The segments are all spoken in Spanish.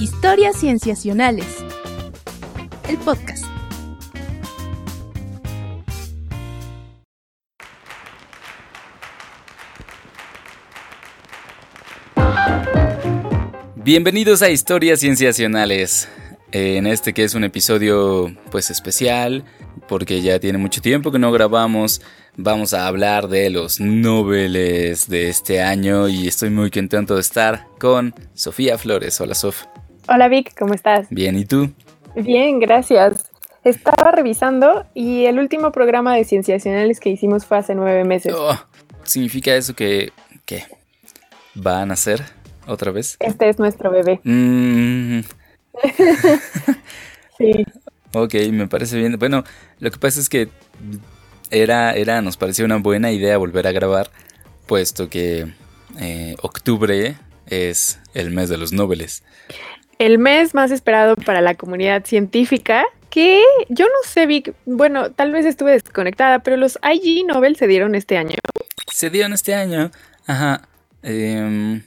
Historias Cienciacionales. El podcast. Bienvenidos a Historias Cienciacionales. En este que es un episodio pues especial, porque ya tiene mucho tiempo que no grabamos, vamos a hablar de los noveles de este año y estoy muy contento de estar con Sofía Flores. Hola Sof. Hola Vic, ¿cómo estás? Bien, ¿y tú? Bien, gracias. Estaba revisando y el último programa de Cienciacionales que hicimos fue hace nueve meses. Oh, ¿Significa eso que... ¿Qué? ¿Van a ser otra vez? Este es nuestro bebé. Mm, Sí. ok, me parece bien. Bueno, lo que pasa es que era, era, nos pareció una buena idea volver a grabar, puesto que eh, octubre es el mes de los noveles. El mes más esperado para la comunidad científica, que yo no sé, Vic, bueno, tal vez estuve desconectada, pero los IG Nobel se dieron este año. Se dieron este año, ajá. em,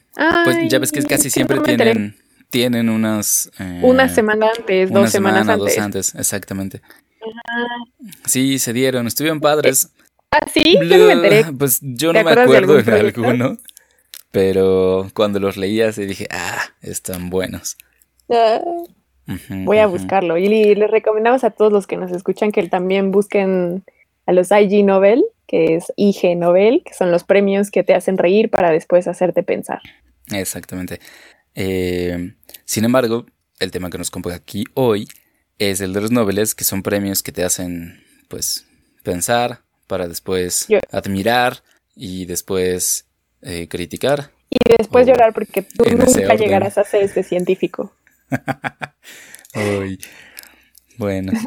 pues ya ves que casi siempre no tienen, tienen unas... eh, Una semana antes, una dos semanas semana, antes. dos antes, exactamente. Sí, se dieron, estuvieron padres. Ah, sí, yo no me enteré. Pues yo ¿Te no me acuerdo de algún proyecto? alguno, pero cuando los leía sí dije, ah, están buenos. Voy a buscarlo. Y les recomendamos a todos los que nos escuchan que también busquen a los IG Nobel, que es IG Nobel, que son los premios que te hacen reír para después hacerte pensar. Exactamente. Eh, sin embargo, el tema que nos compone aquí hoy es el de los noveles, que son premios que te hacen, pues, pensar para después Yo- admirar y después eh, criticar. Y después llorar porque tú nunca llegarás a ser este científico. Uy, bueno.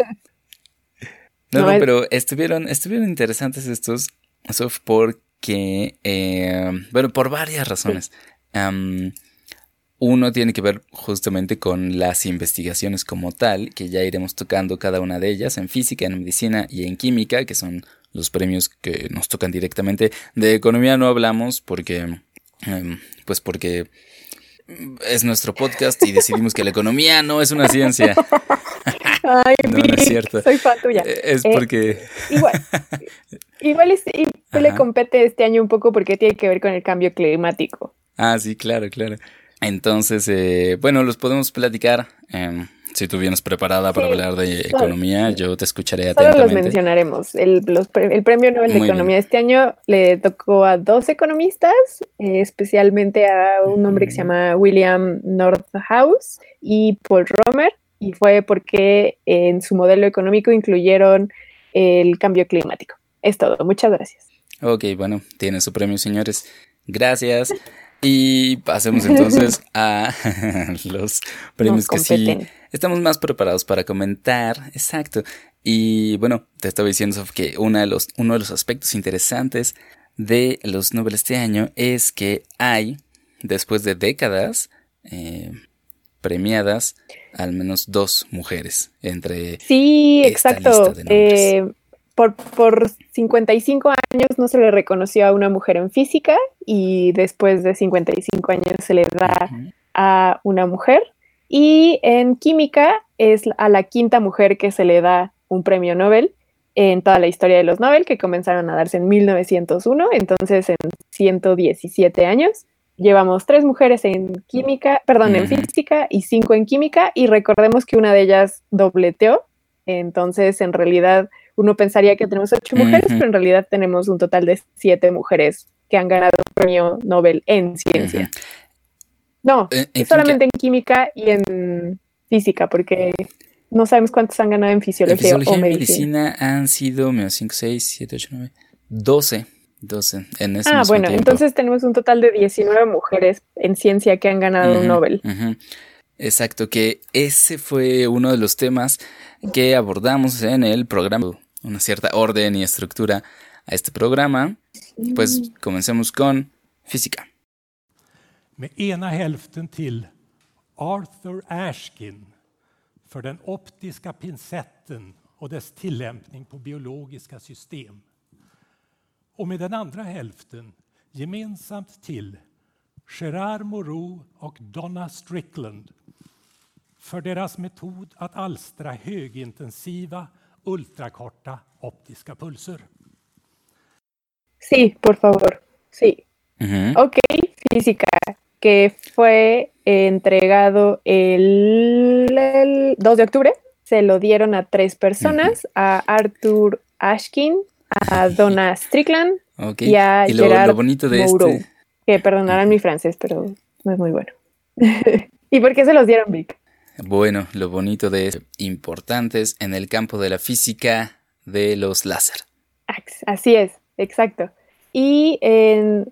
No, pero estuvieron, estuvieron interesantes estos, Sof, porque, eh, bueno, por varias razones. Uno tiene que ver justamente con las investigaciones como tal, que ya iremos tocando cada una de ellas en física, en medicina y en química, que son los premios que nos tocan directamente. De economía no hablamos porque, em, pues porque es nuestro podcast y decidimos que la economía no es una ciencia. Ay, No, no es cierto. soy fan tuya. Eh, Es Eh, porque... Igual, igual es- y le compete este año un poco porque tiene que ver con el cambio climático. Ah, sí, claro, claro. Entonces, eh, bueno, los podemos platicar. em, si tú vienes preparada para Sí, hablar de solo- economía, yo te escucharé Solo los atentamente. mencionaremos. El, los pre- el premio Nobel de Muy bien. Economía de este año le tocó a dos economistas, eh, especialmente a un hombre que se Ujú. llama William Nordhaus y Paul Romer, y fue porque en su modelo económico incluyeron el cambio climático. Es todo. Muchas gracias. Ok, bueno, tiene su premio, señores. Gracias. Y pasemos entonces a los premios Nos que sí. Estamos más preparados para comentar. Exacto. Y bueno, te estaba diciendo Sof, que una de los, uno de los aspectos interesantes de los Nobel este año es que hay, después de décadas, eh, premiadas al menos dos mujeres entre... Sí, esta exacto. lista de nombres. Eh, por, por 55 años no se le reconoció a una mujer en física y después de 55 años se le da a una mujer. Y en química es a la quinta mujer que se le da un premio Nobel en toda la historia de los Nobel, que comenzaron a darse en 1901, entonces en 117 años. Llevamos tres mujeres en química, perdón, en física y cinco en química, y recordemos que una de ellas dobleteó, entonces en realidad uno pensaría que tenemos ocho mujeres, pero en realidad tenemos un total de siete mujeres que han ganado un premio Nobel en ciencia. No, En- en solamente en química y en física, porque no sabemos cuántos han ganado en En fisiología, fisiología o y medicina. medicina han sido menos 5, 6, 7, 8, 9, 12. 12 en ese Ah, bueno, tiempo. entonces tenemos un total de 19 mujeres en ciencia que han ganado un Ujú, Nobel. ujú. Exacto, que ese fue uno de los temas que abordamos en el programa. Una cierta orden y estructura a este programa. Pues comencemos con física. Med ena hälften till Arthur Ashkin för den optiska pincetten och dess tillämpning på biologiska system. Och med den andra hälften gemensamt till Gerard Moreau och Donna Strickland för deras metod att alstra högintensiva ultrakorta optiska pulser. Sí, por favor. Sí. Ujú. Ok, física, que fue entregado el, el 2 de octubre. Se lo dieron a tres personas, a Arthur Ashkin, a Donna Strickland Ok. y a Y lo, Gerard lo bonito de este. que perdonarán mi francés, pero no es muy bueno. ¿Y por qué se los dieron, Vic? Bueno, lo bonito de este, importantes en el campo de la física de los láser. Así es, exacto. Y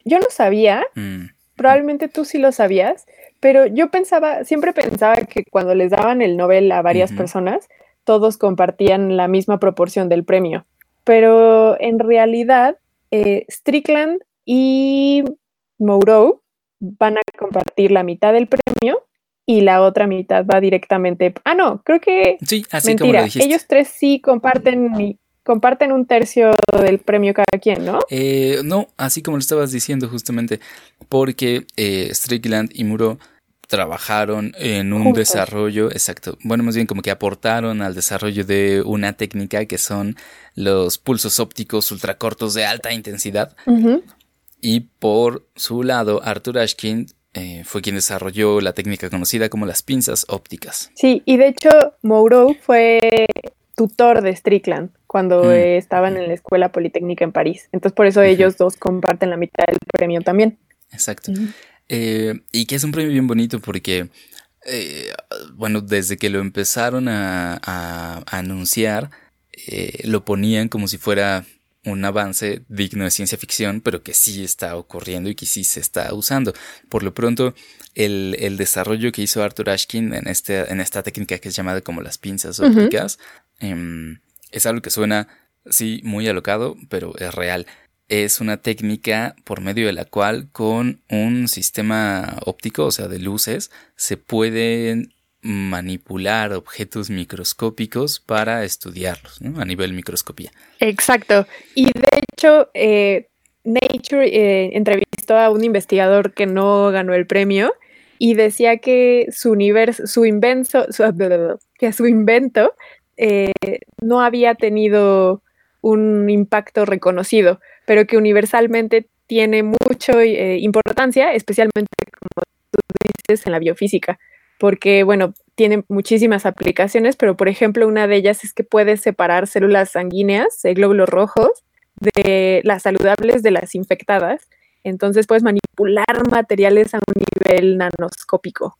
yo no sabía, Mm, probablemente tú sí lo sabías, pero yo pensaba, siempre pensaba que cuando les daban el Nobel a varias personas, todos compartían la misma proporción del premio. Pero en realidad, eh, Strickland y Moreau van a compartir la mitad del premio y la otra mitad va directamente. Ah, no, creo que Sí, así como lo mentira. dijiste. Ellos tres sí comparten comparten un tercio del premio cada quien, ¿no? Eh, no, así como lo estabas diciendo justamente, porque eh, Strickland y Muro trabajaron en un Juntos. desarrollo, exacto, bueno, más bien como que aportaron al desarrollo de una técnica que son los pulsos ópticos ultracortos de alta intensidad. Y por su lado, Arthur Ashkin eh, fue quien desarrolló la técnica conocida como las pinzas ópticas. Sí, y de hecho, Moreau fue tutor de Strickland cuando Mm. estaban en la Escuela Politécnica en París. Entonces, por eso ellos dos comparten la mitad del premio también. Exacto. Eh, y que es un premio bien bonito porque, eh, bueno, desde que lo empezaron a, a- a anunciar, eh, lo ponían como si fuera un avance digno de ciencia ficción, pero que sí está ocurriendo y que sí se está usando. Por lo pronto, el, el desarrollo que hizo Arthur Ashkin en, este, en esta técnica que es llamada como las pinzas ópticas, em, es algo que suena, sí, muy alocado, pero es real es una técnica por medio de la cual con un sistema óptico, o sea, de luces, se pueden manipular objetos microscópicos para estudiarlos ¿no? a nivel microscopía. Exacto. Y de hecho, eh, Nature eh, entrevistó a un investigador que no ganó el premio y decía que su universo, su invento, que su invento eh, no había tenido un impacto reconocido, pero que universalmente tiene mucha importancia, especialmente como tú dices en la biofísica, porque bueno, tiene muchísimas aplicaciones, pero por ejemplo una de ellas es que puede separar células sanguíneas, eh, glóbulos rojos, de las saludables de las infectadas. Entonces puedes manipular materiales a un nivel nanoscópico.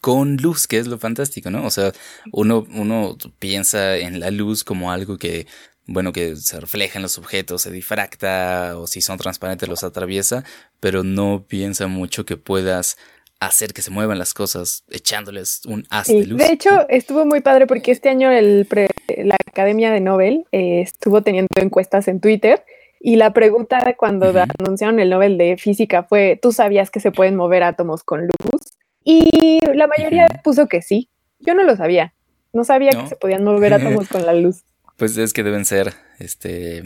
Con luz, que es lo fantástico, ¿no? O sea, uno, uno piensa en la luz como algo que, bueno, que se refleja en los objetos, se difracta o si son transparentes los atraviesa, pero no piensa mucho que puedas hacer que se muevan las cosas echándoles un haz Sí, de luz. de hecho, estuvo muy padre porque este año el pre- la Academia de Nobel eh, estuvo teniendo encuestas en Twitter y la pregunta cuando anunciaron el Nobel de Física fue, ¿tú sabías que se pueden mover átomos con luz? Y la mayoría puso que sí. Yo no lo sabía. No sabía ¿No? que se podían mover átomos con la luz. Pues es que deben ser, este,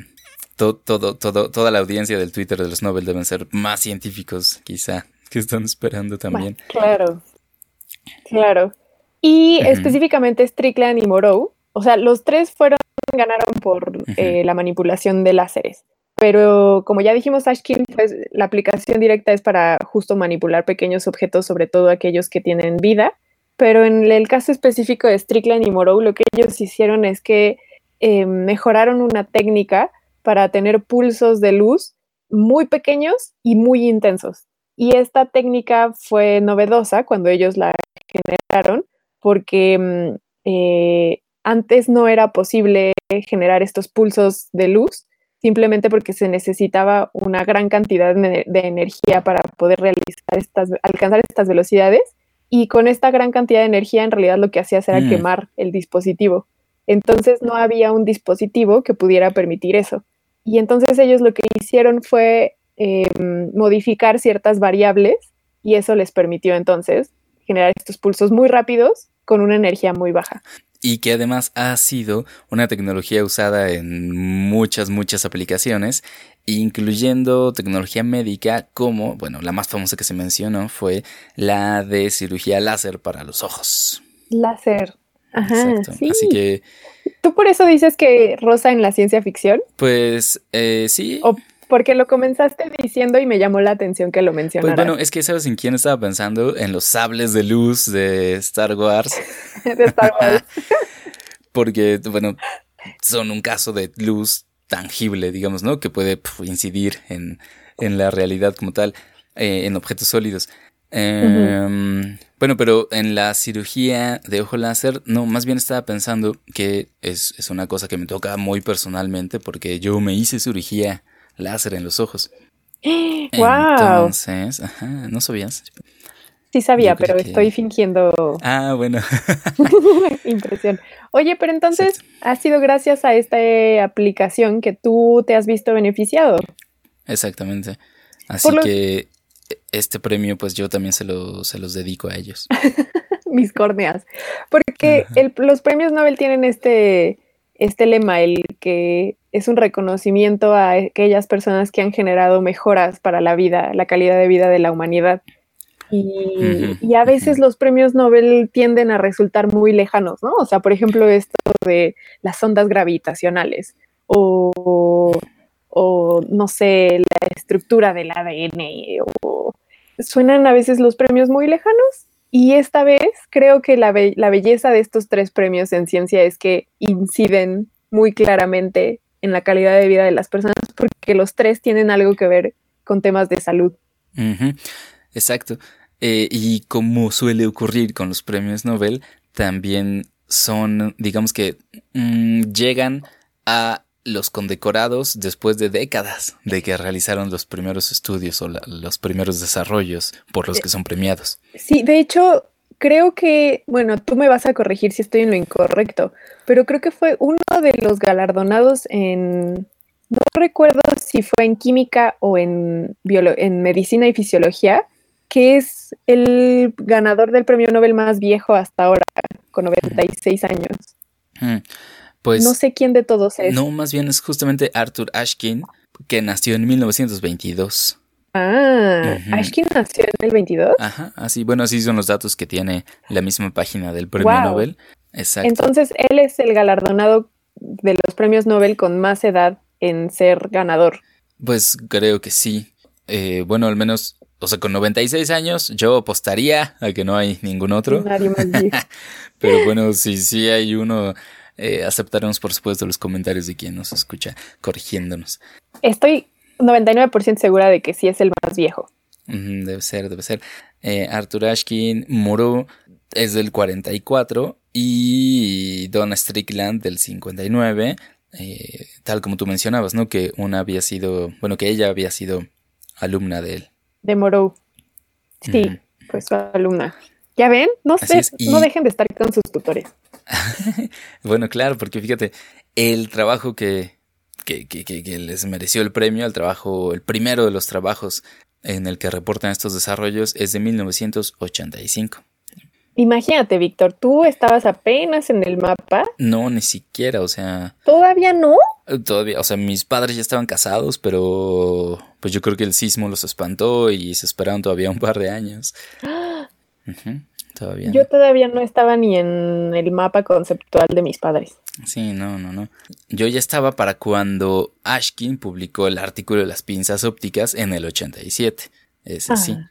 to- todo, todo, toda la audiencia del Twitter de los Nobel deben ser más científicos, quizá, que están esperando también. Claro, claro. Y específicamente Strickland y Moreau, o sea, los tres fueron, ganaron por eh, la manipulación de láseres. Pero como ya dijimos, Ashkin, pues la aplicación directa es para justo manipular pequeños objetos, sobre todo aquellos que tienen vida. Pero en el caso específico de Strickland y Moreau, lo que ellos hicieron es que eh, mejoraron una técnica para tener pulsos de luz muy pequeños y muy intensos. Y esta técnica fue novedosa cuando ellos la generaron porque mm, eh, antes no era posible generar estos pulsos de luz simplemente porque se necesitaba una gran cantidad de, energía para poder realizar estas, alcanzar estas velocidades. Y con esta gran cantidad de energía, en realidad lo que hacía era Mm. quemar el dispositivo. Entonces no había un dispositivo que pudiera permitir eso. Y entonces ellos lo que hicieron fue eh, modificar ciertas variables y eso les permitió entonces generar estos pulsos muy rápidos con una energía muy baja. Y que además ha sido una tecnología usada en muchas, muchas aplicaciones, incluyendo tecnología médica como, bueno, la más famosa que se mencionó fue la de cirugía láser para los ojos. Láser. Ajá, Exacto. sí. Así que, ¿Tú por eso dices que rosa en la ciencia ficción? pues, eh, sí. ¿O porque lo comenzaste diciendo y me llamó la atención que lo Pues mencionaras? bueno, es que sabes en quién estaba pensando, en los sables de luz de Star Wars, de Star Wars. porque bueno, son un caso de luz tangible, digamos, ¿no? Que puede incidir en, en la realidad como tal, eh, en objetos sólidos. Em, Bueno, pero en la cirugía de ojo láser, no, más bien estaba pensando que es, es una cosa que me toca muy personalmente porque yo me hice cirugía láser en los ojos. ¡Wow! Entonces, ajá, ¿no sabías? Sí sabía, pero que- estoy fingiendo Ah, bueno. impresión. Oye, pero entonces ha sido gracias a esta eh, aplicación que tú te has visto beneficiado. Exactamente. Así lo- que este premio, pues yo también se, lo, se los dedico a ellos. mis córneas. Porque el- los premios Nobel tienen este, este lema, el que es un reconocimiento a aquellas personas que han generado mejoras para la vida, la calidad de vida de la humanidad. Y, a veces los premios Nobel tienden a resultar muy lejanos, ¿no? O sea, por ejemplo, esto de las ondas gravitacionales o, o no sé, la estructura del ADN o suenan a veces los premios muy lejanos y esta vez creo que la, la belleza de estos tres premios en ciencia es que inciden muy claramente en la calidad de vida de las personas porque los tres tienen algo que ver con temas de salud. Exacto. Eh, y como suele ocurrir con los premios Nobel, también son, digamos que, mm, llegan a los condecorados después de décadas de que realizaron los primeros estudios o la- los primeros desarrollos por los que son premiados. Sí, de hecho, creo que, bueno, tú me vas a corregir si estoy en lo incorrecto, pero creo que fue uno de los galardonados en, no recuerdo si fue en química o en, biolo- en medicina y fisiología, que es el ganador del premio Nobel más viejo hasta ahora, con 96 años. Mm, Pues no sé quién de todos es. no, más bien es justamente Arthur Ashkin, que nació en 1922. Ah. Ashkin nació en el 22. Ajá, así, bueno, así son los datos que tiene la misma página del premio Wow. Nobel. Exacto. Entonces, él es el galardonado de los premios Nobel con más edad en ser ganador. Pues creo que sí. Eh, bueno, al menos, o sea, con 96 años yo apostaría a que no hay ningún otro. Nadie más. Pero bueno, si sí hay uno, eh, aceptaremos por supuesto los comentarios de quien nos escucha corrigiéndonos. Estoy 99% segura de que sí es el más viejo. Debe ser, debe ser. Eh, Arthur Ashkin Moreau es del 44 y Donna Strickland del 59. eh, tal como tú mencionabas, ¿no? Que una había sido, bueno, que ella había sido alumna de él. De Moreau. Sí, Ujú. fue su alumna. ¿Ya ven? No Así sé, y- no dejen de estar con sus tutores. Bueno, claro, porque fíjate, el trabajo que, que, que, que- les mereció el premio, el trabajo, el primero de los trabajos en el que reportan estos desarrollos es de 1985. Imagínate, Víctor, tú estabas apenas en el mapa. No, ni siquiera, o sea, ¿Todavía no? todavía, o sea, mis padres ya estaban casados, pero pues yo creo que el sismo los espantó y se esperaron todavía un par de años. todavía. Yo todavía no estaba ni en el mapa conceptual de mis padres. Sí, no, no, no. Yo ya estaba para cuando Ashkin publicó el artículo de las pinzas ópticas en el 87. Ese sí. Ah.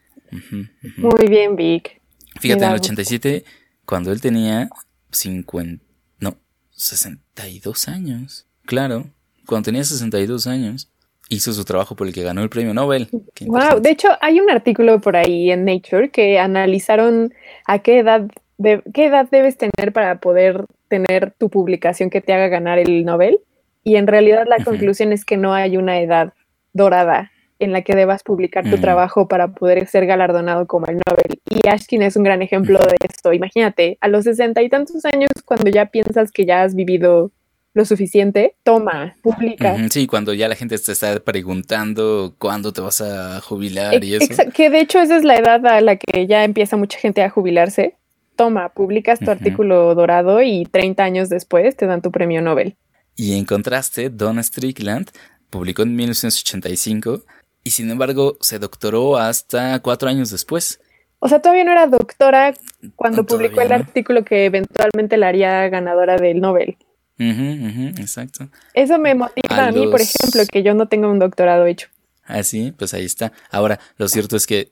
Muy bien, Vic. Fíjate, en el da gusto. 87, cuando él tenía 50, no, 62 años. Claro, cuando tenía 62 años, hizo su trabajo por el que ganó el premio Nobel. Wow, de hecho hay un artículo por ahí en Nature que analizaron a qué edad de, qué edad debes tener para poder tener tu publicación que te haga ganar el Nobel y en realidad la conclusión es que no hay una edad dorada en la que debas publicar tu Mm. trabajo para poder ser galardonado como el Nobel. Y Ashkin es un gran ejemplo de esto. Imagínate, a los sesenta y tantos años, cuando ya piensas que ya has vivido lo suficiente, toma, publica. Sí, cuando ya la gente te está preguntando cuándo te vas a jubilar y eso. que de hecho esa es la edad a la que ya empieza mucha gente a jubilarse. toma, publicas tu artículo dorado y 30 años después te dan tu premio Nobel. Y en contraste, Donna Strickland publicó en 1985 y sin embargo se doctoró hasta cuatro años después. O sea, todavía no era doctora cuando publicó el no. artículo que eventualmente la haría ganadora del Nobel. Ujú, ujú, exacto. Eso me motiva A a, mí, por los- ejemplo, que yo no tenga un doctorado hecho. Así, pues ahí está. Ahora, lo cierto es que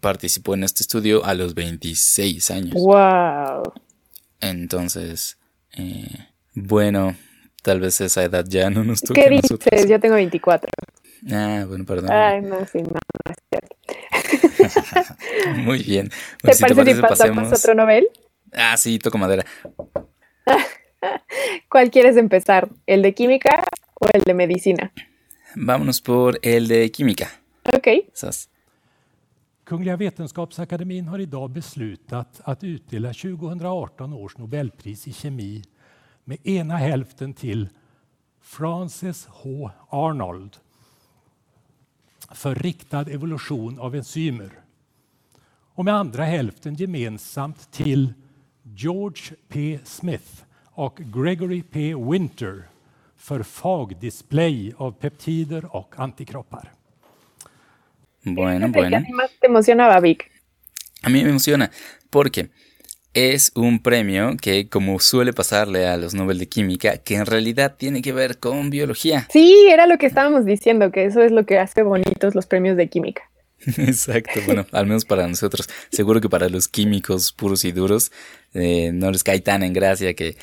participó en este estudio a los 26 años. ¡Wow! Entonces, eh, bueno, tal vez esa edad ya no nos toque ¿Qué a nosotros. dices? Yo tengo 24. Ah, bueno, perdón. Ay, no, sí, no, no es cierto. Muy bien. ¿Te Bueno, si parece si pasamos a otro Nobel? Ah, sí, toco madera. ¿Cuál quieres empezar? ¿El de química o el de medicina? Vámonos por el de química. Ok. Sas. Kungliga Vetenskapsakademin har idag beslutat att utdela 2018 års Nobelpris i kemi med ena hälften till Frances H. Arnold för riktad evolution av enzymer och med andra hälften gemensamt till George P. Smith och Gregory P. Winter för fagdisplay av peptider och antikroppar. Bueno, ¿Qué bueno. a ti más te emocionaba, Vic? A mí me emociona porque es un premio que, como suele pasarle a los Nobel de Química, que en realidad tiene que ver con biología. Sí, era lo que estábamos diciendo, que eso es lo que hace bonitos los premios de química. Exacto, bueno, al menos para nosotros. Seguro que para los químicos puros y duros eh, no les cae tan en gracia que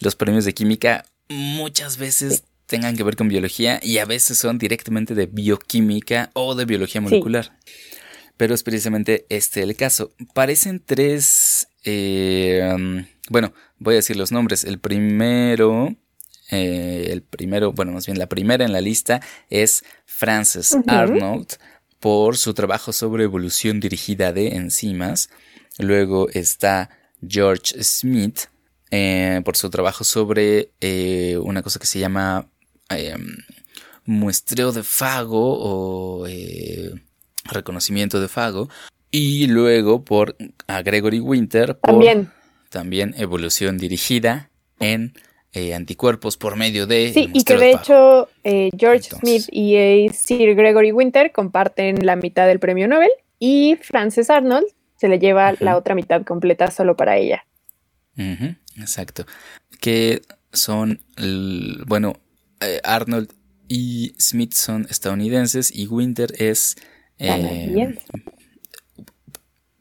los premios de química muchas veces tengan que ver con biología y a veces son directamente de bioquímica o de biología molecular. Pero es precisamente este el caso. Parecen tres, eh, bueno, voy a decir los nombres. El primero, eh, el primero, bueno, más bien la primera en la lista es Frances. Arnold por su trabajo sobre evolución dirigida de enzimas. Luego está George Smith eh, por su trabajo sobre eh, una cosa que se llama eh, muestreo de fago o reconocimiento de fago. Y luego por a Gregory Winter por También. también evolución dirigida en eh, anticuerpos por medio de... Sí, y que de hecho eh, George Entonces. Smith y eh, Sir Gregory Winter comparten la mitad del premio Nobel y Frances Arnold se le lleva la otra mitad completa solo para ella. Exacto. Que son, bueno, eh, Arnold y Smith son estadounidenses y Winter es... eh,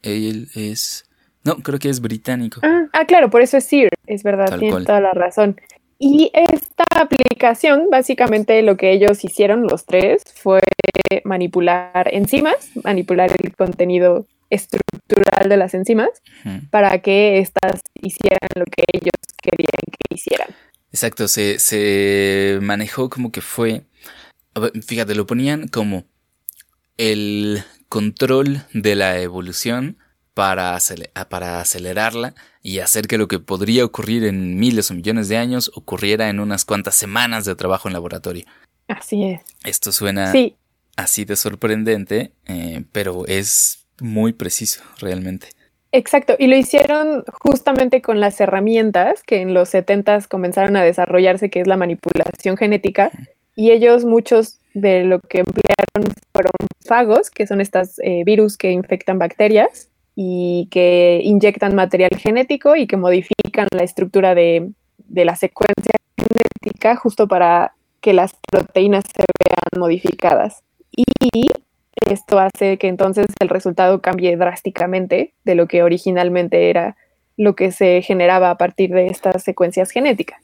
él es... No, creo que es británico. Ah, ah, claro, por eso es Sir, es verdad, Tal tienes cual. toda la razón. Y esta aplicación, básicamente lo que ellos hicieron, los tres, fue manipular enzimas, manipular el contenido estructural de las enzimas para que éstas hicieran lo que ellos querían que hicieran. Exacto, se, se manejó como que fue... Fíjate, lo ponían como el control de la evolución para, ah, para acelerarla y hacer que lo que podría ocurrir en miles o millones de años ocurriera en unas cuantas semanas de trabajo en laboratorio. Así es. Esto suena Sí, así de sorprendente, eh, pero es muy preciso realmente. exacto. Y lo hicieron justamente con las herramientas que en los 70 comenzaron a desarrollarse, que es la manipulación genética. Y ellos, muchos de lo que emplearon fueron fagos, que son estos virus que infectan bacterias y que inyectan material genético y que modifican la estructura de, de la secuencia genética justo para que las proteínas se vean modificadas. Y esto hace que entonces el resultado cambie drásticamente de lo que originalmente era lo que se generaba a partir de estas secuencias genéticas.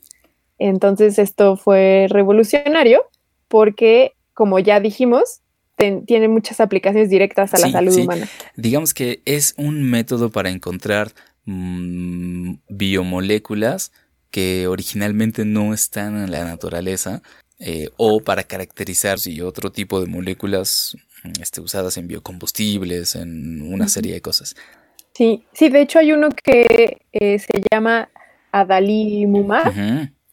Entonces esto fue revolucionario porque, como ya dijimos, ten- tiene muchas aplicaciones directas a la salud sí. humana. Digamos que es un método para encontrar mm, biomoléculas que originalmente no están en la naturaleza eh, o para caracterizar otro tipo de moléculas mm, este, usadas en biocombustibles, en una serie de cosas. Sí, sí, de hecho hay uno que eh, se llama Adalimumab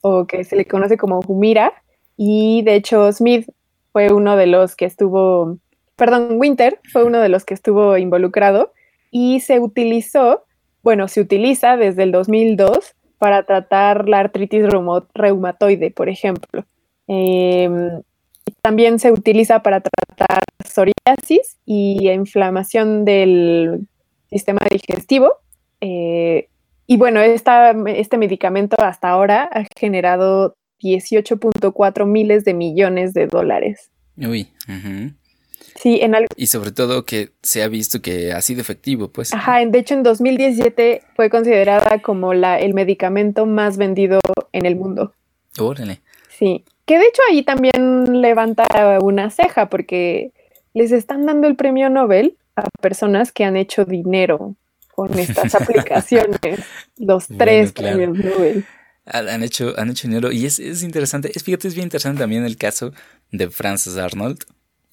o que se le conoce como Humira y de hecho Smith fue uno de los que estuvo, perdón, Winter fue uno de los que estuvo involucrado y se utilizó bueno, se utiliza desde el 2002 para tratar la artritis reumatoide, por ejemplo. Em, también se utiliza para tratar psoriasis y inflamación del sistema digestivo. Eh, y bueno, este medicamento hasta ahora ha generado 18.4 miles de millones de dólares. Uy. Sí, en algo. Y sobre todo que se ha visto que ha sido efectivo, pues. Ajá, de hecho en 2017 fue considerada como la, el medicamento más vendido en el mundo. Órale. Sí, que de hecho ahí también levanta una ceja porque les están dando el premio Nobel a personas que han hecho dinero con estas aplicaciones, los tres premios Nobel. Han hecho, han hecho dinero y es, es interesante, es, fíjate, es bien interesante también el caso de Frances Arnold,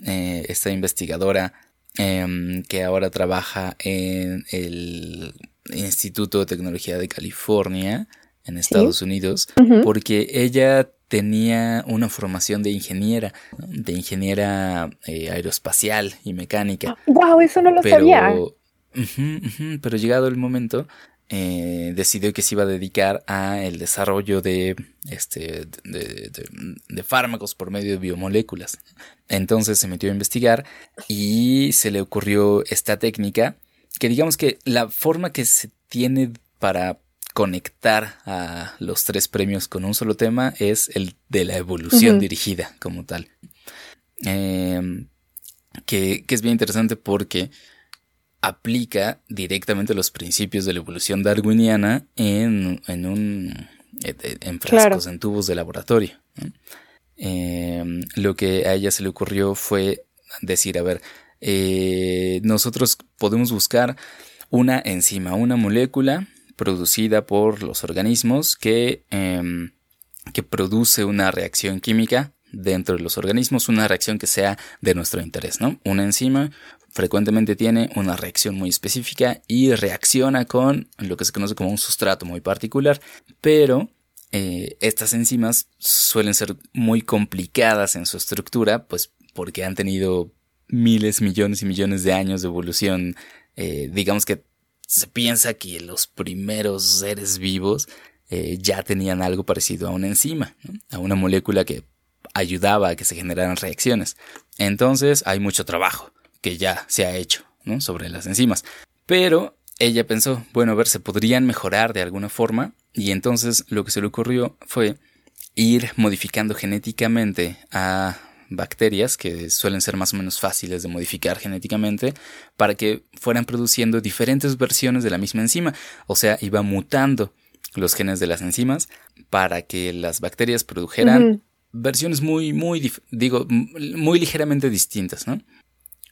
eh, esta investigadora em, que ahora trabaja en el Instituto de Tecnología de California en Estados Unidos, porque ella tenía una formación de ingeniera, de ingeniera eh, aeroespacial y mecánica. ¡Wow! Eso no lo sabía. pero llegado el momento, eh, decidió que se iba a dedicar a el desarrollo de, este, de, fármacos por medio de biomoléculas. Entonces se metió a investigar y se le ocurrió esta técnica que digamos que la forma que se tiene para conectar a los tres premios con un solo tema es el de la evolución dirigida como tal. Em, que, que, es bien interesante porque aplica directamente los principios de la evolución darwiniana en, en un en frascos, en tubos de laboratorio. Em, lo que a ella se le ocurrió fue decir, a ver, eh, nosotros podemos buscar una enzima, una molécula producida por los organismos que, em, que produce una reacción química dentro de los organismos, una reacción que sea de nuestro interés, ¿no? Una enzima frecuentemente tiene una reacción muy específica y reacciona con lo que se conoce como un sustrato muy particular, pero eh, estas enzimas suelen ser muy complicadas en su estructura, pues porque han tenido miles, millones y millones de años de evolución. Eh, digamos que se piensa que los primeros seres vivos eh, ya tenían algo parecido a una enzima, a una molécula que ayudaba a que se generaran reacciones. Entonces hay mucho trabajo que ya se ha hecho ¿no? sobre las enzimas. Pero ella pensó, bueno, a ver, se podrían mejorar de alguna forma y entonces lo que se le ocurrió fue ir modificando genéticamente a bacterias que suelen ser más o menos fáciles de modificar genéticamente para que fueran produciendo diferentes versiones de la misma enzima, o sea, iba mutando los genes de las enzimas para que las bacterias produjeran versiones muy, muy, digo, muy ligeramente distintas, ¿no?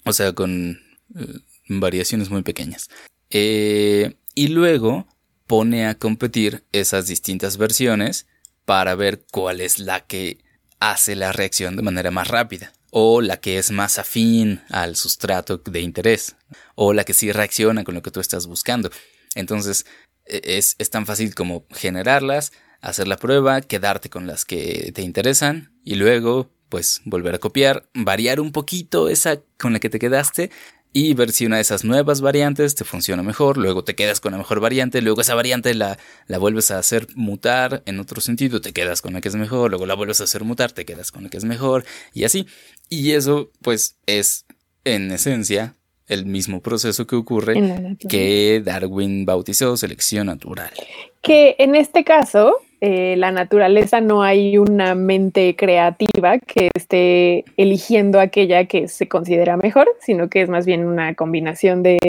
O sea, con eh, variaciones muy pequeñas. Eh, y luego pone a competir esas distintas versiones para ver cuál es la que hace la reacción de manera más rápida o la que es más afín al sustrato de interés o la que sí reacciona con lo que tú estás buscando. Entonces e, es, es tan fácil como generarlas, hacer la prueba, quedarte con las que te interesan y luego pues volver a copiar, variar un poquito esa con la que te quedaste y ver si una de esas nuevas variantes te funciona mejor, luego te quedas con la mejor variante, luego esa variante la, la vuelves a hacer mutar en otro sentido, te quedas con la que es mejor, luego la vuelves a hacer mutar, te quedas con la que es mejor y así. Y eso pues es en esencia el mismo proceso que ocurre que Darwin bautizó selección natural. Que en este caso, eh, la naturaleza no hay una mente creativa que esté eligiendo aquella que se considera mejor, sino que es más bien una combinación de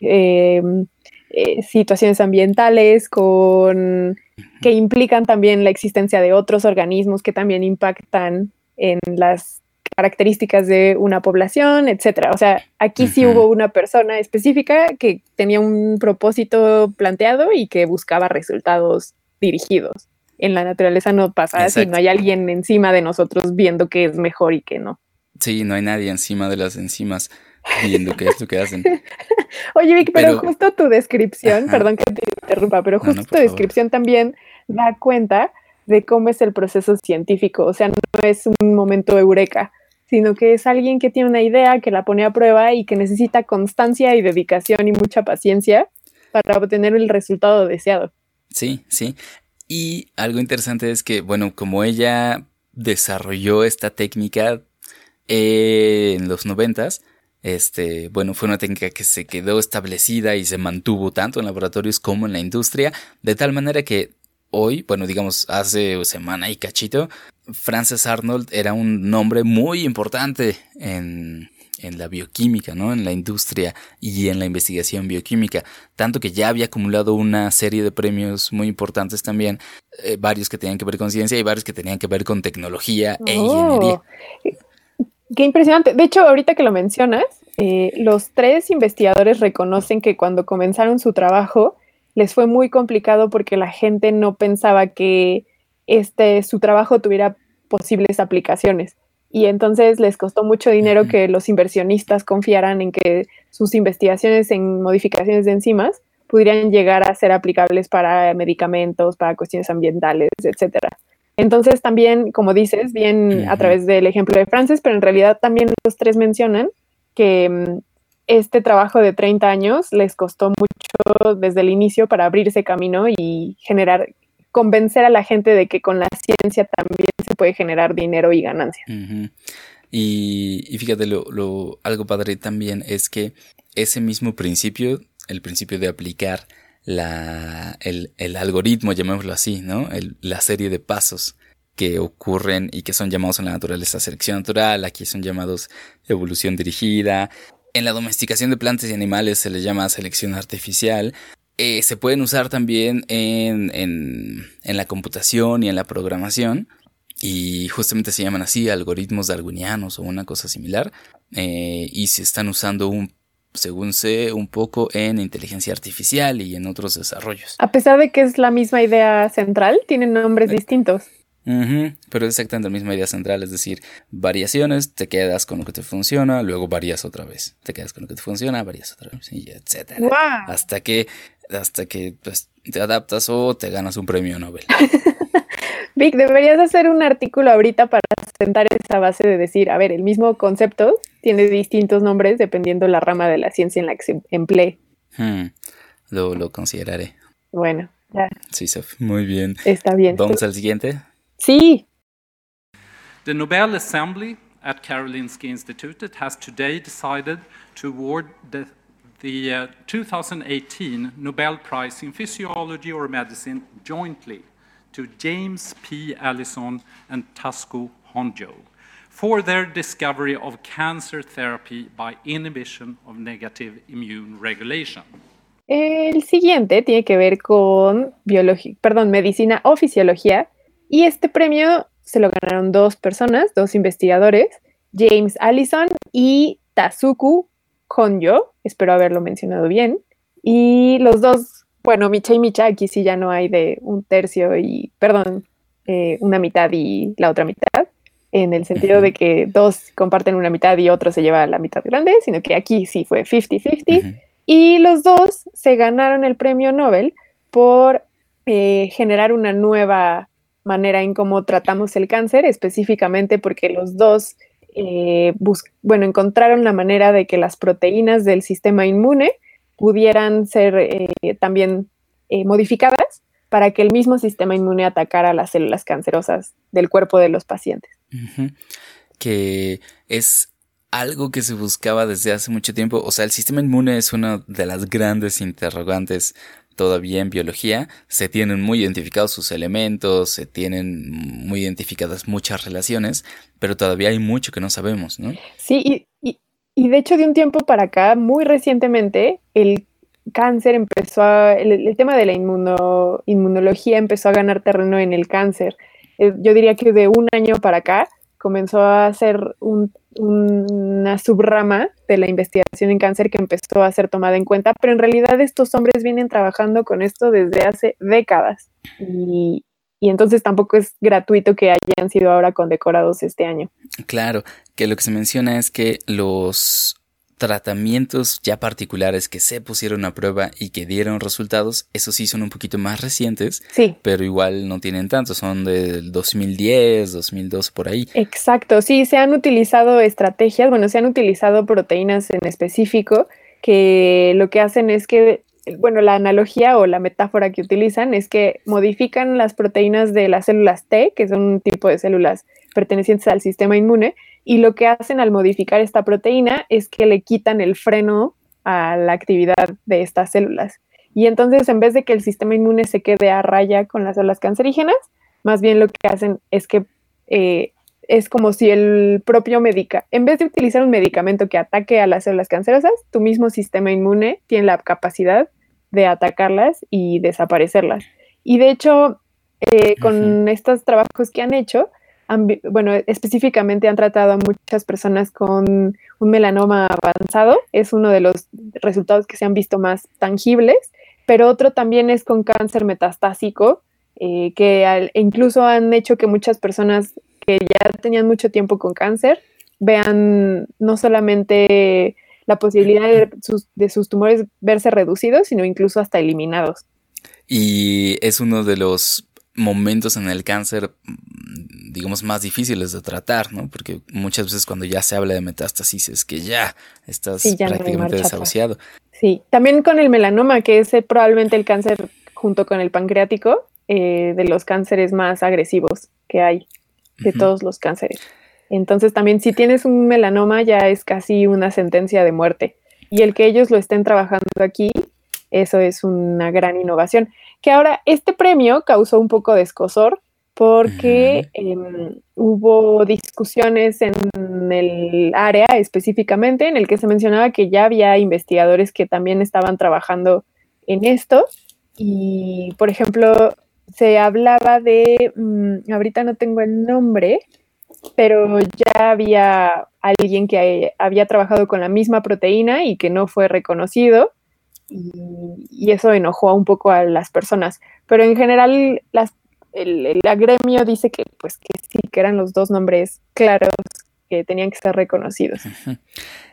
em, eh, situaciones ambientales con que implican también la existencia de otros organismos que también impactan en las características de una población, etcétera. O sea, aquí sí hubo una persona específica que tenía un propósito planteado y que buscaba resultados dirigidos. En la naturaleza no pasa así, no hay alguien encima de nosotros viendo qué es mejor y qué no. Sí, no hay nadie encima de las enzimas viendo qué es lo que hacen. Oye, Vic, pero, justo tu descripción, perdón que te interrumpa, pero justo tu descripción también da cuenta de cómo es el proceso científico. O sea, no es un momento eureka, sino que es alguien que tiene una idea, que la pone a prueba y que necesita constancia y dedicación y mucha paciencia para obtener el resultado deseado. Sí, sí. Y algo interesante es que, bueno, como ella desarrolló esta técnica eh, en los noventas, este, bueno, fue una técnica que se quedó establecida y se mantuvo tanto en laboratorios como en la industria, de tal manera que hoy, bueno, digamos, hace semana y cachito, Frances Arnold era un nombre muy importante en, en la bioquímica, ¿no? En la industria y en la investigación bioquímica. Tanto que ya había acumulado una serie de premios muy importantes también, eh, varios que tenían que ver con ciencia y varios que tenían que ver con tecnología e ingeniería. Oh, qué impresionante. De hecho, ahorita que lo mencionas, eh, los tres investigadores reconocen que cuando comenzaron su trabajo les fue muy complicado porque la gente no pensaba que este, su trabajo tuviera posibles aplicaciones y entonces les costó mucho dinero que los inversionistas confiaran en que sus investigaciones en modificaciones de enzimas pudieran llegar a ser aplicables para medicamentos, para cuestiones ambientales, etcétera. Entonces también, como dices, bien a través del ejemplo de Frances, pero en realidad también los tres mencionan que mm, este trabajo de 30 años les costó mucho desde el inicio para abrirse camino y generar convencer a la gente de que con la ciencia también se puede generar dinero y ganancia. y, fíjate, lo, algo padre también es que ese mismo principio, el principio de aplicar la, el, algoritmo, llamémoslo así, ¿no? la serie de pasos que ocurren y que son llamados en la naturaleza selección natural, aquí son llamados evolución dirigida. En la domesticación de plantas y animales se les llama selección artificial. Eh, se pueden usar también en, en, en, la computación y en la programación. Y justamente se llaman así algoritmos darwinianos o una cosa similar. Eh, y se están usando un según sé, un poco en inteligencia artificial y en otros desarrollos. A pesar de que es la misma idea central, tienen nombres eh, distintos pero es exactamente la misma idea central, es decir, variaciones, te quedas con lo que te funciona, luego varías otra vez, te quedas con lo que te funciona, varías otra vez, y etcétera. Hasta que, hasta que pues, te adaptas o te ganas un premio Nobel. Vic, deberías hacer un artículo ahorita para sentar esa base de decir, a ver, el mismo concepto tiene distintos nombres dependiendo la rama de la ciencia en la que se emplee. Hmm, lo, lo consideraré. Bueno, ya. Sí, Sof, muy bien. Está bien. Vamos al siguiente. Sí. The Nobel Assembly at Karolinska Institutet has today decided to award the, the uh, 2018 Nobel Prize in Physiology or Medicine jointly to James P. Allison and Tasco Honjo for their discovery of cancer therapy by inhibition of negative immune regulation. El siguiente tiene que ver con perdón, medicina o fisiología Y este premio se lo ganaron dos personas, dos investigadores, James Allison y Tazuku Konyo, espero haberlo mencionado bien. Y los dos, bueno, Micha y Micha, aquí sí ya no hay de un tercio y, perdón, eh, una mitad y la otra mitad, en el sentido de que dos comparten una mitad y otro se lleva la mitad grande, sino que aquí sí fue 50-50. Y los dos se ganaron el premio Nobel por eh, generar una nueva manera en cómo tratamos el cáncer, específicamente porque los dos, eh, bueno, encontraron la manera de que las proteínas del sistema inmune pudieran ser eh, también eh, modificadas para que el mismo sistema inmune atacara las células cancerosas del cuerpo de los pacientes. Que es algo que se buscaba desde hace mucho tiempo. O sea, el sistema inmune es una de las grandes interrogantes todavía en biología, se tienen muy identificados sus elementos, se tienen muy identificadas muchas relaciones, pero todavía hay mucho que no sabemos, ¿no? Sí, y, de hecho de un tiempo para acá, muy recientemente, el cáncer empezó a, el, tema de la inmunología empezó a ganar terreno en el cáncer. Eh, yo diría que de un año para acá comenzó a ser un una subrama de la investigación en cáncer que empezó a ser tomada en cuenta, pero en realidad estos hombres vienen trabajando con esto desde hace décadas y, y entonces tampoco es gratuito que hayan sido ahora condecorados este año. Claro, que lo que se menciona es que los tratamientos ya particulares que se pusieron a prueba y que dieron resultados, esos sí son un poquito más recientes, sí. pero igual no tienen tanto, son del 2010, 2002 por ahí. Exacto, sí, se han utilizado estrategias, bueno, se han utilizado proteínas en específico que lo que hacen es que bueno, la analogía o la metáfora que utilizan es que modifican las proteínas de las células T, que son un tipo de células pertenecientes al sistema inmune, y lo que hacen al modificar esta proteína es que le quitan el freno a la actividad de estas células. Y entonces, en vez de que el sistema inmune se quede a raya con las células cancerígenas, más bien lo que hacen es que eh, es como si el propio médica, en vez de utilizar un medicamento que ataque a las células cancerosas, tu mismo sistema inmune tiene la capacidad de atacarlas y desaparecerlas. Y de hecho, eh, con estos trabajos que han hecho, bueno, específicamente han tratado a muchas personas con un melanoma avanzado, es uno de los resultados que se han visto más tangibles, pero otro también es con cáncer metastásico, eh, que incluso han hecho que muchas personas que ya tenían mucho tiempo con cáncer vean no solamente la posibilidad de sus, de sus tumores verse reducidos, sino incluso hasta eliminados. Y es uno de los momentos en el cáncer, mm, digamos, más difíciles de tratar, ¿no? Porque muchas veces cuando ya se habla de metástasis es que ya estás prácticamente desahuciado. Sí, también con el melanoma, que es probablemente el cáncer junto con el pancreático, eh, de los cánceres más agresivos que hay de todos los cánceres. Entonces también si tienes un melanoma ya es casi una sentencia de muerte. Y el que ellos lo estén trabajando aquí, eso es una gran innovación. Que ahora este premio causó un poco de escosor porque em, hubo discusiones en el área específicamente en el que se mencionaba que ya había investigadores que también estaban trabajando en esto. Y, por ejemplo, se hablaba de, mm, ahorita no tengo el nombre, pero ya había alguien que había trabajado con la misma proteína y que no fue reconocido y, eso enojó un poco a las personas. Pero en general las, el, el, gremio dice que pues que sí, que eran los dos nombres claros que tenían que ser reconocidos.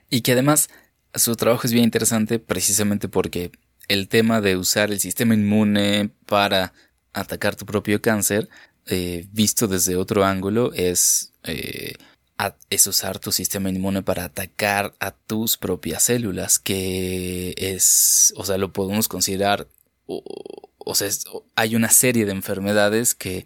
Y que además su trabajo es bien interesante precisamente porque el tema de usar el sistema inmune para atacar tu propio cáncer, eh, visto desde otro ángulo, es, eh, es usar tu sistema inmune para atacar a tus propias células, que es, o sea, lo podemos considerar, o, sea, hay una serie de enfermedades que,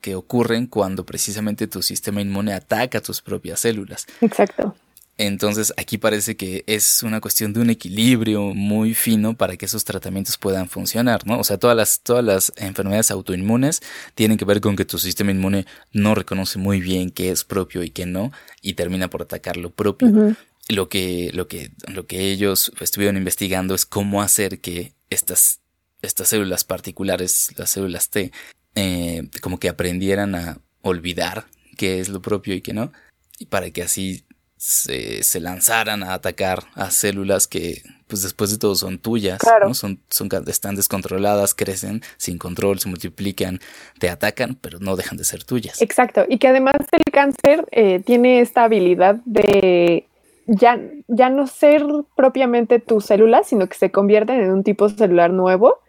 que ocurren cuando precisamente tu sistema inmune ataca a tus propias células. Exacto. Entonces aquí parece que es una cuestión de un equilibrio muy fino para que esos tratamientos puedan funcionar, ¿no? O sea, todas las, todas las enfermedades autoinmunes tienen que ver con que tu sistema inmune no reconoce muy bien qué es propio y qué no, y termina por atacar lo propio. Lo que, lo que, lo que ellos estuvieron investigando es cómo hacer que estas, estas células particulares, las células T, eh, como que aprendieran a olvidar qué es lo propio y qué no, y para que así se, lanzaran a atacar a células que, pues después de todo, son tuyas, ¿no? son, son, están descontroladas, crecen sin control, se multiplican, te atacan, pero no dejan de ser tuyas. Exacto, y que además el cáncer eh, tiene esta habilidad de ya, ya no ser propiamente tus células, sino que se convierten en un tipo celular nuevo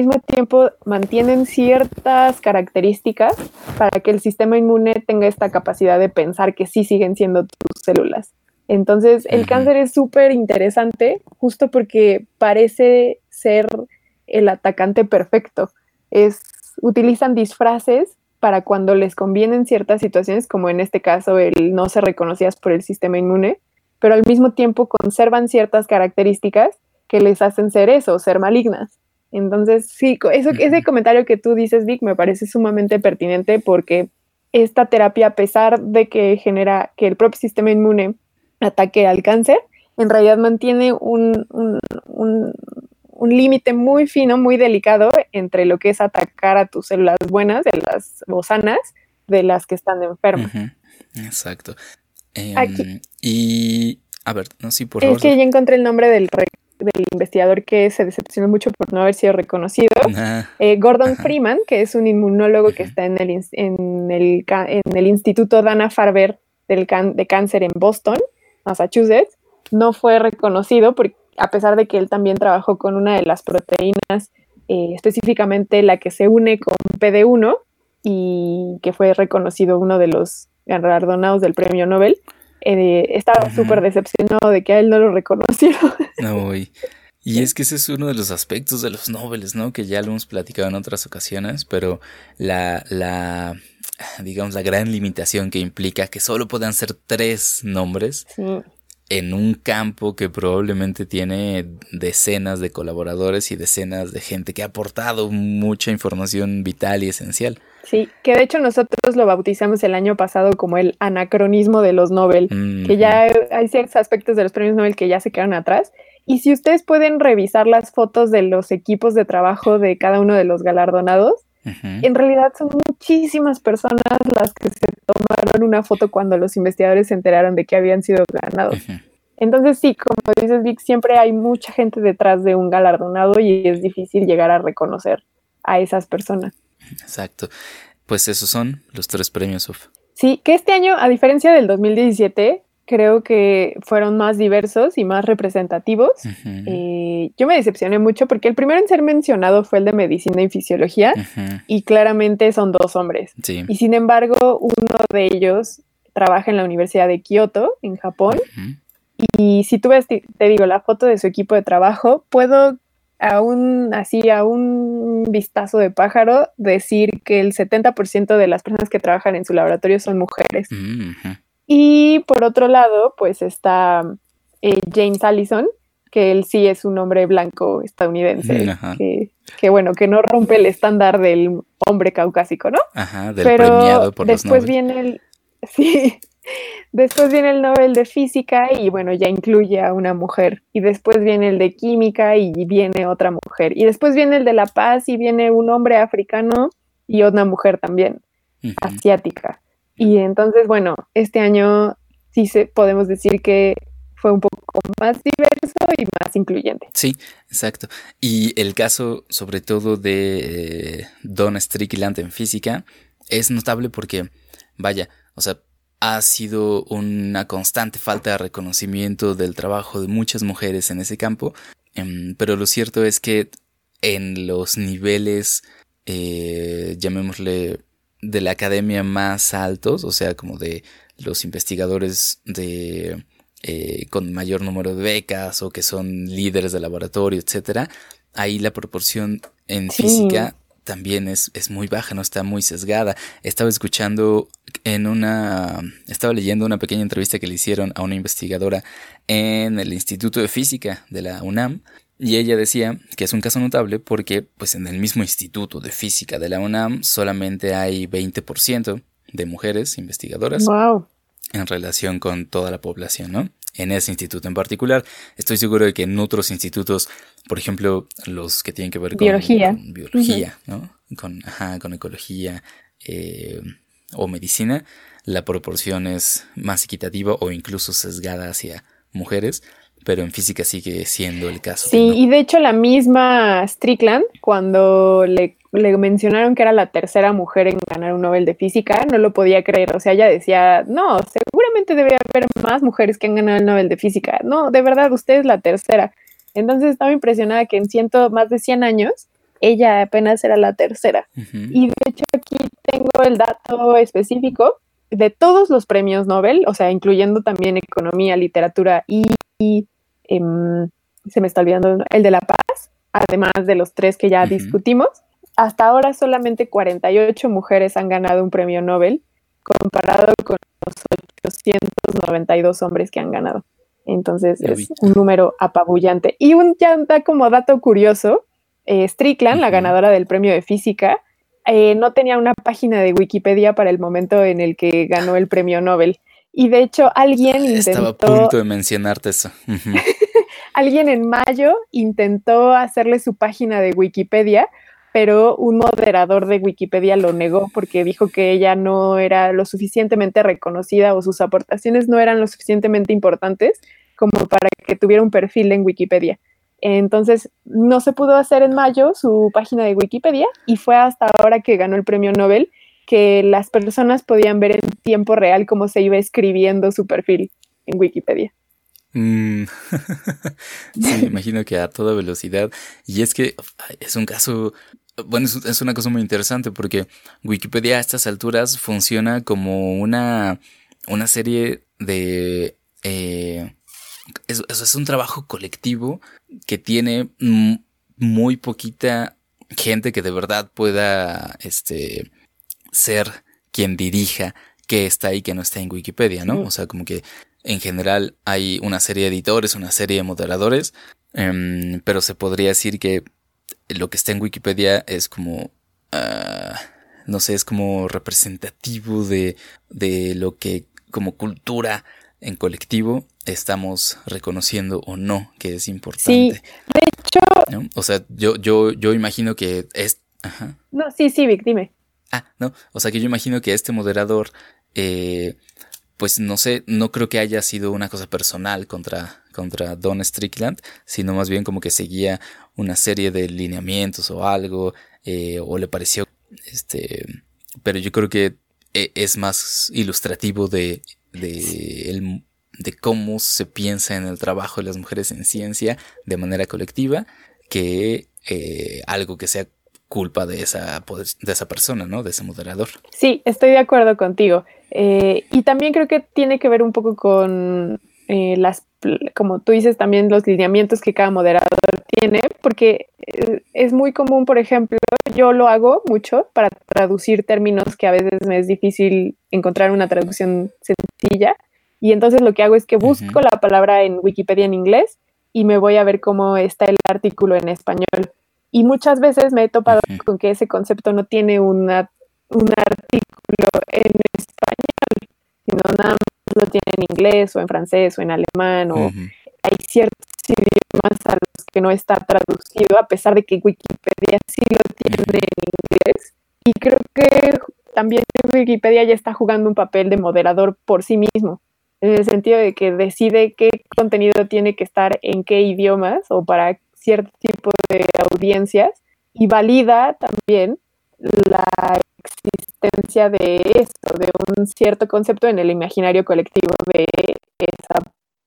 mismo tiempo mantienen ciertas características para que el sistema inmune tenga esta capacidad de pensar que sí siguen siendo tus células. Entonces, el cáncer es súper interesante justo porque parece ser el atacante perfecto. Es, utilizan disfraces para cuando les convienen ciertas situaciones, como en este caso el no ser reconocidas por el sistema inmune, pero al mismo tiempo conservan ciertas características que les hacen ser eso, ser malignas. Entonces, sí, eso, ese comentario que tú dices, Vic, me parece sumamente pertinente porque esta terapia, a pesar de que genera que el propio sistema inmune ataque al cáncer, en realidad mantiene un, límite muy fino, muy delicado entre lo que es atacar a tus células buenas, de las o sanas, de las que están enfermas. Exacto. Em, y a ver, no sé por favor. Es que ya encontré el nombre del del investigador que se decepcionó mucho por no haber sido reconocido, eh, Gordon Freeman, que es un inmunólogo que está en el, en el, en el Instituto Dana Farber del de Cáncer en Boston, Massachusetts, no fue reconocido porque, a pesar de que él también trabajó con una de las proteínas, eh, específicamente la que se une con PD1 y que fue reconocido uno de los galardonados del premio Nobel. Eh, estaba súper decepcionado de que a él no lo reconocieron. No, y, Y es que ese es uno de los aspectos de los noveles, ¿no? Que ya lo hemos platicado en otras ocasiones, pero la, la, digamos, la gran limitación que implica que solo puedan ser tres nombres en un campo que probablemente tiene decenas de colaboradores y decenas de gente que ha aportado mucha información vital y esencial. Sí, que de hecho nosotros lo bautizamos el año pasado como el anacronismo de los Nobel, que ya hay ciertos aspectos de los premios Nobel que ya se quedaron atrás. Y si ustedes pueden revisar las fotos de los equipos de trabajo de cada uno de los galardonados, en realidad son muchísimas personas las que se tomaron una foto cuando los investigadores se enteraron de que habían sido ganados. Entonces sí, como dices Vic, siempre hay mucha gente detrás de un galardonado y es difícil llegar a reconocer a esas personas. Exacto. Pues esos son los tres premios UF. Sí, que este año, a diferencia del 2017, creo que fueron más diversos y más representativos. Eh, yo me decepcioné mucho porque el primero en ser mencionado fue el de medicina y fisiología y claramente son dos hombres. Y sin embargo, uno de ellos trabaja en la Universidad de Kioto, en Japón. Y si tú ves, te digo, la foto de su equipo de trabajo, puedo aún así, a un vistazo de pájaro, decir que el 70% de las personas que trabajan en su laboratorio son mujeres. Y por otro lado, pues está eh, James Allison, que él sí es un hombre blanco estadounidense, que, bueno, que no rompe el estándar del hombre caucásico, ¿no? Ajá, del premiado por después viene el, sí, después viene el Nobel de Física y bueno, ya incluye a una mujer. Y después viene el de Química y viene otra mujer. Y después viene el de La Paz y viene un hombre africano y otra mujer también, asiática. Y entonces, bueno, este año sí se, podemos decir que fue un poco más diverso y más incluyente. Sí, exacto. Y el caso, sobre todo de eh, Don Strickland en física, es notable porque, vaya, o sea, ha sido una constante falta de reconocimiento del trabajo de muchas mujeres en ese campo, em, pero lo cierto es que en los niveles, eh, llamémosle de la academia más altos, o sea, como de los investigadores de eh, con mayor número de becas o que son líderes de laboratorio, etcétera, ahí la proporción en física también es, es, muy baja, no está muy sesgada. Estaba escuchando en una, estaba leyendo una pequeña entrevista que le hicieron a una investigadora en el Instituto de Física de la UNAM y ella decía que es un caso notable porque pues en el mismo Instituto de Física de la UNAM solamente hay 20% de mujeres investigadoras en relación con toda la población, ¿no? En ese instituto en particular. Estoy seguro de que en otros institutos, por ejemplo, los que tienen que ver con biología, biología ¿no? Con, ajá, con ecología eh, o medicina, la proporción es más equitativa o incluso sesgada hacia mujeres pero en física sigue siendo el caso. Sí, y de hecho la misma Strickland, cuando le, mencionaron que era la tercera mujer en ganar un Nobel de Física, no lo podía creer. O sea, ella decía, no, seguramente debe haber más mujeres que han ganado el Nobel de Física. No, de verdad, usted es la tercera. Entonces estaba impresionada que en ciento, más de 100 años, ella apenas era la tercera. Y de hecho aquí tengo el dato específico de todos los premios Nobel, o sea, incluyendo también economía, literatura y Em, se me está olvidando el de La Paz, además de los tres que ya discutimos. Hasta ahora solamente 48 mujeres han ganado un premio Nobel, comparado con los 892 hombres que han ganado. Entonces es un número apabullante. Y un ya como dato curioso, eh, Strickland, la ganadora del premio de física, eh, no tenía una página de Wikipedia para el momento en el que ganó el premio Nobel. Y de hecho, alguien intentó. Estaba a punto de mencionarte eso. alguien en mayo intentó hacerle su página de Wikipedia, pero un moderador de Wikipedia lo negó porque dijo que ella no era lo suficientemente reconocida o sus aportaciones no eran lo suficientemente importantes como para que tuviera un perfil en Wikipedia. Entonces, no se pudo hacer en mayo su página de Wikipedia y fue hasta ahora que ganó el premio Nobel que las personas podían ver en tiempo real cómo se iba escribiendo su perfil en Wikipedia. Mm. sí, imagino que a toda velocidad. Y es que es un caso, bueno, es, una cosa muy interesante porque Wikipedia a estas alturas funciona como una, una serie de... Eh, es, es un trabajo colectivo que tiene muy poquita gente que de verdad pueda este, ser quien dirija qué está y qué no está en Wikipedia, ¿no? O sea, como que en general hay una serie de editores, una serie de moderadores, em, pero se podría decir que lo que está en Wikipedia es como, ah, no sé, es como representativo de, de lo que como cultura en colectivo estamos reconociendo o no que es importante. Sí, de hecho... O sea, yo, yo, yo imagino que es... Ajá. No, sí, sí, Vic, dime. Ah, no, o sea que yo imagino que este moderador, eh, pues no sé, no creo que haya sido una cosa personal contra, contra Don Strickland, sino más bien como que seguía una serie de lineamientos o algo, eh, o le pareció, este, pero yo creo que eh, es más ilustrativo de, de, el, de cómo se piensa en el trabajo de las mujeres en ciencia de manera colectiva que eh, algo que sea culpa de esa, de esa persona, ¿no? De ese moderador. Sí, estoy de acuerdo contigo. Eh, y también creo que tiene que ver un poco con eh, las, como tú dices, también los lineamientos que cada moderador tiene, porque es muy común, por ejemplo, yo lo hago mucho para traducir términos que a veces me es difícil encontrar una traducción sencilla. Y entonces lo que hago es que busco la palabra en Wikipedia en inglés y me voy a ver cómo está el artículo en español. Y muchas veces me he topado con que ese concepto no tiene una, un artículo en español, sino nada más lo tiene en inglés o en francés o en alemán o hay ciertos idiomas a los que no está traducido a pesar de que Wikipedia sí lo tiene en inglés. Y creo que también Wikipedia ya está jugando un papel de moderador por sí mismo en el sentido de que decide qué contenido tiene que estar en qué idiomas o para cierto tipo de audiencias y valida también la existencia de esto, de un cierto concepto en el imaginario colectivo de esa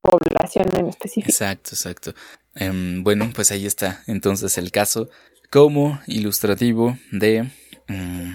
población en específico. Exacto, exacto. Em, bueno, pues ahí está entonces el caso como ilustrativo de mm,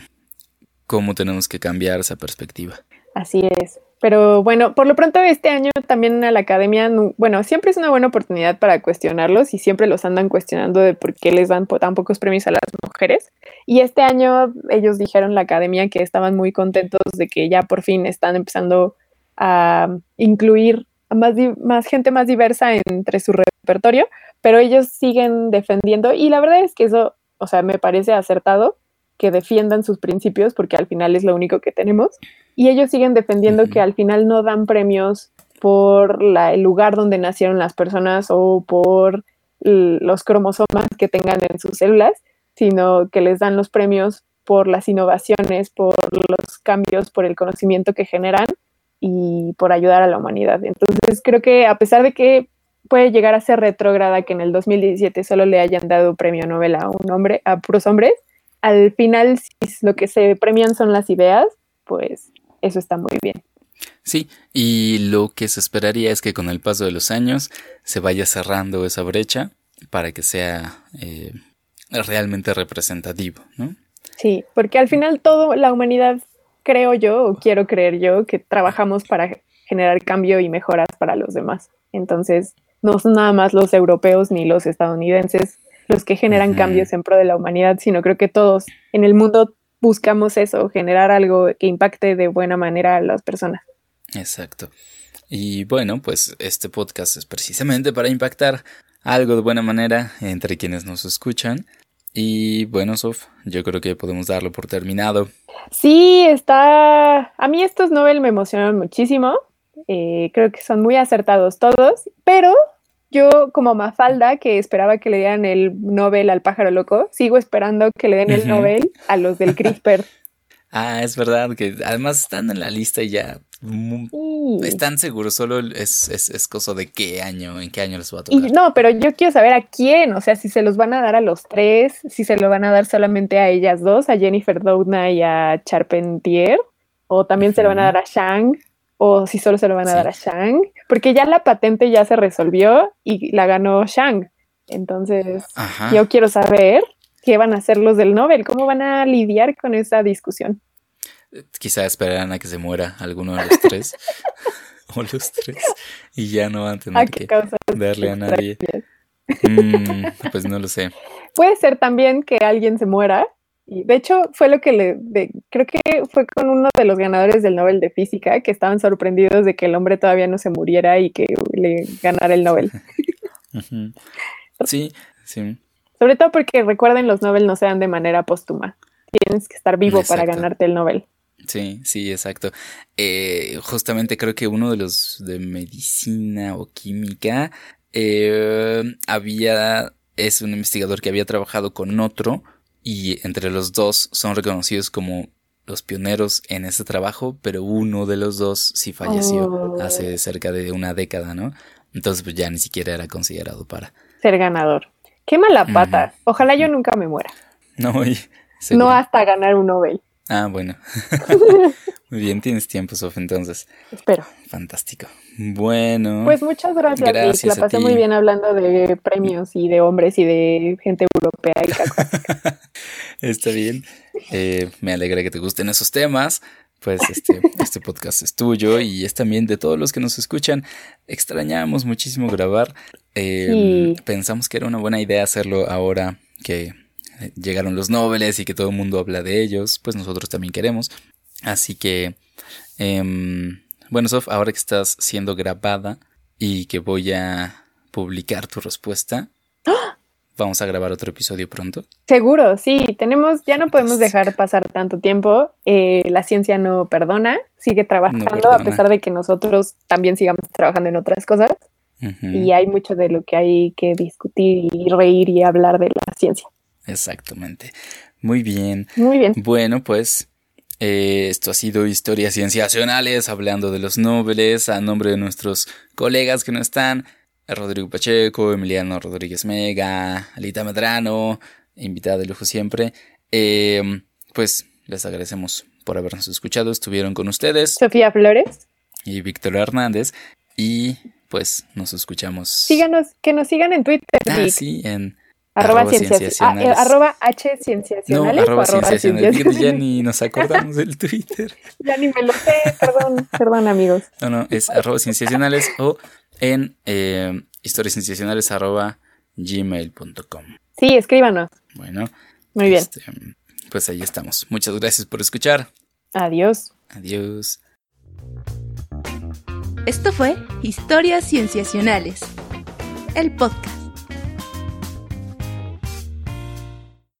cómo tenemos que cambiar esa perspectiva. Así es. Pero bueno, por lo pronto este año también a la academia, bueno, siempre es una buena oportunidad para cuestionarlos y siempre los andan cuestionando de por qué les dan tan pocos premios a las mujeres. Y este año ellos dijeron la academia que estaban muy contentos de que ya por fin están empezando a incluir más, más gente más diversa entre su repertorio, pero ellos siguen defendiendo y la verdad es que eso, o sea, me parece acertado que defiendan sus principios porque al final es lo único que tenemos y ellos siguen defendiendo que al final no dan premios por el lugar donde nacieron las personas o por los cromosomas que tengan en sus células, sino que les dan los premios por las innovaciones, por los cambios, por el conocimiento que generan y por ayudar a la humanidad. Entonces creo que a pesar de que puede llegar a ser retrógrada que en el 2017 solo le hayan dado premio Nobel a un hombre, a puros hombres, al final si lo que se premian son las ideas, pues eso está muy bien. Sí, y lo que se esperaría es que con el paso de los años se vaya cerrando esa brecha para que sea eh, realmente representativo, ¿no? Sí, porque al final todo la humanidad, creo yo, o quiero creer yo, que trabajamos para generar cambio y mejoras para los demás. Entonces, no son nada más los europeos ni los estadounidenses los que generan cambios en pro de la humanidad, sino creo que todos en el mundo buscamos eso, generar algo que impacte de buena manera a las personas. Exacto. Y bueno, pues este podcast es precisamente para impactar algo de buena manera entre quienes nos escuchan. Y bueno, Sof, yo creo que podemos darlo por terminado. Sí, está. A mí estos Nobel me emocionan muchísimo. Eh, creo que son muy acertados todos, pero yo como Mafalda, que esperaba que le dieran el Nobel al pájaro loco, sigo esperando que le den el Nobel a los del CRISPR. ah, es verdad, que además están en la lista y ya están seguros, solo es, es, es, cosa de qué año, en qué año les va a tocar. no, pero yo quiero saber a quién, o sea, si se los van a dar a los tres, si se lo van a dar solamente a ellas dos, a Jennifer Doudna y a Charpentier, o también se lo van a dar a Shang o si solo se lo van a dar a Shang, porque ya la patente ya se resolvió y la ganó Shang. Entonces, yo quiero saber qué van a hacer los del Nobel, cómo van a lidiar con esa discusión. Quizá esperarán a que se muera alguno de los tres. o los tres y ya no van a tener ¿A qué que darle a nadie. Mm, pues no lo sé. Puede ser también que alguien se muera. Y de hecho, fue lo que le. de- creo que fue con uno de los ganadores del Nobel de Física que estaban sorprendidos de que el hombre todavía no se muriera y que le ganara el Nobel. Sí, sí. Sobre todo porque recuerden, los Nobel no se dan de manera póstuma. Tienes que estar vivo para ganarte el Nobel. Sí, sí, exacto. Eh, justamente creo que uno de los de medicina o química eh, había, es un investigador que había trabajado con otro y entre los dos son reconocidos como los pioneros en ese trabajo, pero uno de los dos sí falleció Oh. hace cerca de una década, ¿no? Entonces pues ya ni siquiera era considerado para. Ser ganador. Qué mala pata. Ojalá yo nunca me muera. No, y No hasta ganar un Nobel. Ah, bueno. Muy bien, tienes tiempo, Sof, entonces. Espero. Fantástico. Bueno. Pues muchas gracias. Gracias La pasé muy bien hablando de premios y de hombres y de gente europea y. Está bien. Eh, me alegra que te gusten esos temas. Pues este, este podcast es tuyo y es también de todos los que nos escuchan. Extrañamos muchísimo grabar. Eh, Sí. Pensamos que era una buena idea hacerlo ahora que llegaron los Nobeles y que todo el mundo habla de ellos. Pues nosotros también queremos. Así que, em, bueno, Sof, ahora que estás siendo grabada y que voy a publicar tu respuesta, vamos a grabar otro episodio pronto. Seguro, sí, tenemos, ya no podemos dejar pasar tanto tiempo. Eh, la ciencia no perdona, sigue trabajando a perdona. pesar de que nosotros también sigamos trabajando en otras cosas. Y hay mucho de lo que hay que discutir y reír y hablar de la ciencia. Exactamente. Muy bien. Muy bien. Bueno, pues eh, esto ha sido Historias Cienciacionales, hablando de los Nobeles, a nombre de nuestros colegas que no están, Rodrigo Pacheco, Emiliano Rodríguez Mega, Alita Medrano, invitada de lujo siempre. Eh, pues les agradecemos por habernos escuchado, estuvieron con ustedes Sofía Flores, y Víctor Hernández y pues nos escuchamos. síganos, que nos sigan en Twitter, Ah, sí, en arroba, arroba ciencias- ah, eh, cienciacionales. arroba H No, o arroba cienciacionales. Ya- ni nos acordamos del Twitter. Ya ni me lo sé, perdón, perdón amigos. No, no, es arroba cienciacionales o en eh, historiascienciacionales arroba gmail.com. Sí, escríbanos. Bueno, Muy bien. este, pues ahí estamos. Muchas gracias por escuchar. Adiós. Adiós. Esto fue Historias Cienciacionales, el podcast.